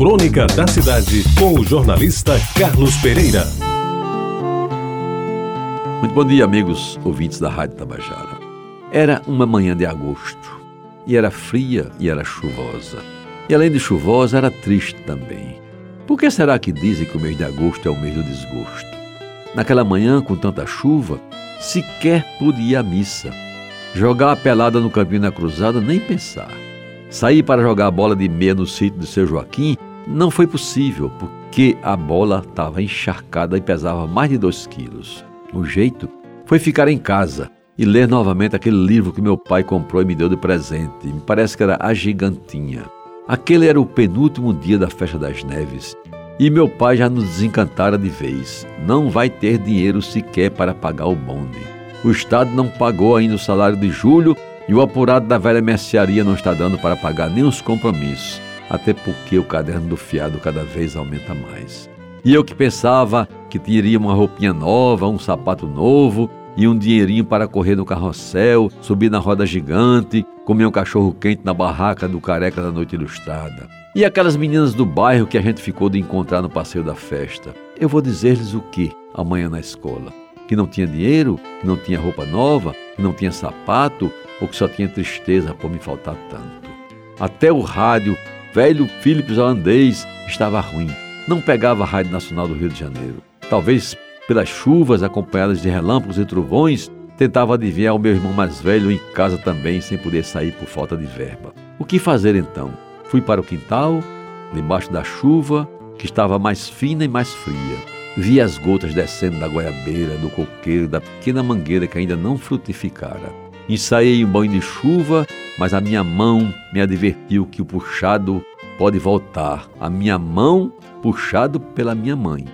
Crônica da Cidade, com o jornalista Carlos Pereira. Muito bom dia, amigos ouvintes da Rádio Tabajara. Era uma manhã de agosto, e era fria e era chuvosa. E além de chuvosa, era triste também. Por que será que dizem que o mês de agosto é o mês do desgosto? Naquela manhã, com tanta chuva, sequer pude ir à missa. Jogar a pelada no campinho da cruzada, nem pensar. Sair para jogar a bola de meia no sítio do seu Joaquim não foi possível, porque a bola estava encharcada e pesava mais de dois quilos. O jeito foi ficar em casa e ler novamente aquele livro que meu pai comprou e me deu de presente. Me parece que era A Gigantinha. Aquele era o penúltimo dia da festa das neves e meu pai já nos desencantara de vez. Não vai ter dinheiro sequer para pagar o bonde. O Estado não pagou ainda o salário de julho e o apurado da velha mercearia não está dando para pagar nem os compromissos, até porque o caderno do fiado cada vez aumenta mais. E eu que pensava que teria uma roupinha nova, um sapato novo e um dinheirinho para correr no carrossel, subir na roda gigante, comer um cachorro quente na barraca do careca da noite ilustrada. E aquelas meninas do bairro que a gente ficou de encontrar no passeio da festa. Eu vou dizer-lhes o que amanhã na escola? Que não tinha dinheiro, que não tinha roupa nova, que não tinha sapato ou que só tinha tristeza por me faltar tanto. Até o rádio, velho Philips holandês, estava ruim. Não pegava a Rádio Nacional do Rio de Janeiro. Talvez pelas chuvas acompanhadas de relâmpagos e trovões, tentava adivinhar o meu irmão mais velho em casa também, sem poder sair por falta de verba. O que fazer então? Fui para o quintal, debaixo da chuva, que estava mais fina e mais fria. Vi as gotas descendo da goiabeira, do coqueiro, da pequena mangueira que ainda não frutificara. Ensaiei um banho de chuva, mas a minha mão me advertiu que o puxado pode voltar. A minha mão puxado pela minha mãe.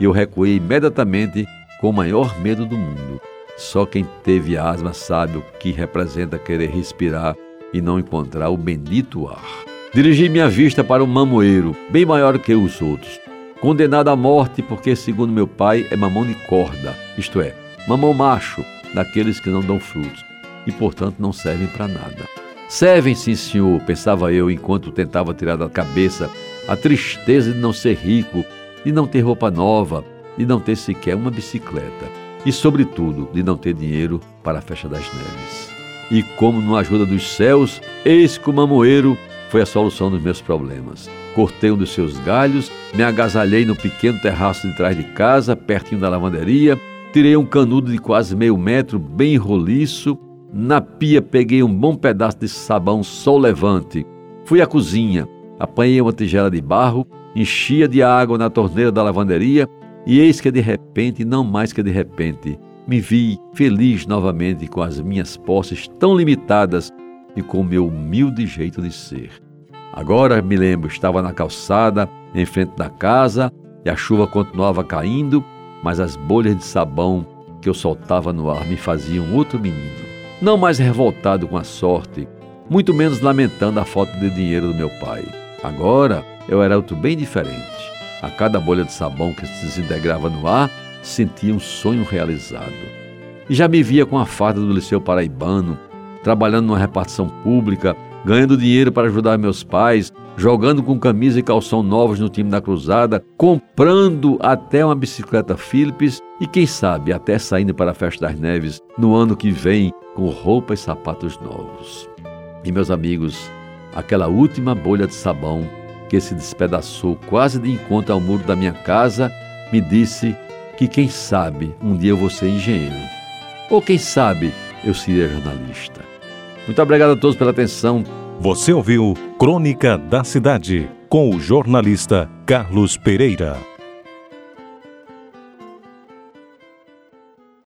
Eu recuei imediatamente com o maior medo do mundo. Só quem teve asma sabe o que representa querer respirar e não encontrar o bendito ar. Dirigi minha vista para um mamoeiro, bem maior que os outros, condenado à morte porque, segundo meu pai, é mamão de corda, isto é, mamão macho, daqueles que não dão frutos e, portanto, não servem para nada. Servem, sim, senhor, pensava eu enquanto tentava tirar da cabeça a tristeza de não ser rico, de não ter roupa nova, de não ter sequer uma bicicleta e, sobretudo, de não ter dinheiro para a festa das neves. E como não ajuda dos céus, eis que o mamoeiro foi a solução dos meus problemas. Cortei um dos seus galhos, me agasalhei no pequeno terraço de trás de casa, pertinho da lavanderia, tirei um canudo de quase meio metro, bem roliço. Na pia peguei um bom pedaço de sabão sol levante. Fui à cozinha, apanhei uma tigela de barro, enchia de água na torneira da lavanderia e eis que de repente, não mais que de repente, me vi feliz novamente com as minhas posses tão limitadas e com o meu humilde jeito de ser. Agora me lembro, estava na calçada, em frente da casa, e a chuva continuava caindo, mas as bolhas de sabão que eu soltava no ar me faziam outro menino. Não mais revoltado com a sorte, muito menos lamentando a falta de dinheiro do meu pai. Agora eu era outro bem diferente. A cada bolha de sabão que se desintegrava no ar, sentia um sonho realizado. E já me via com a farda do Liceu Paraibano, trabalhando numa repartição pública, ganhando dinheiro para ajudar meus pais, jogando com camisa e calção novos no time da Cruzada, comprando até uma bicicleta Philips e quem sabe até saindo para a Festa das Neves no ano que vem com roupa e sapatos novos. E meus amigos, aquela última bolha de sabão que se despedaçou quase de encontro ao muro da minha casa me disse que quem sabe um dia eu vou ser engenheiro. Ou quem sabe eu seria jornalista. Muito obrigado a todos pela atenção. Você ouviu Crônica da Cidade com o jornalista Carlos Pereira.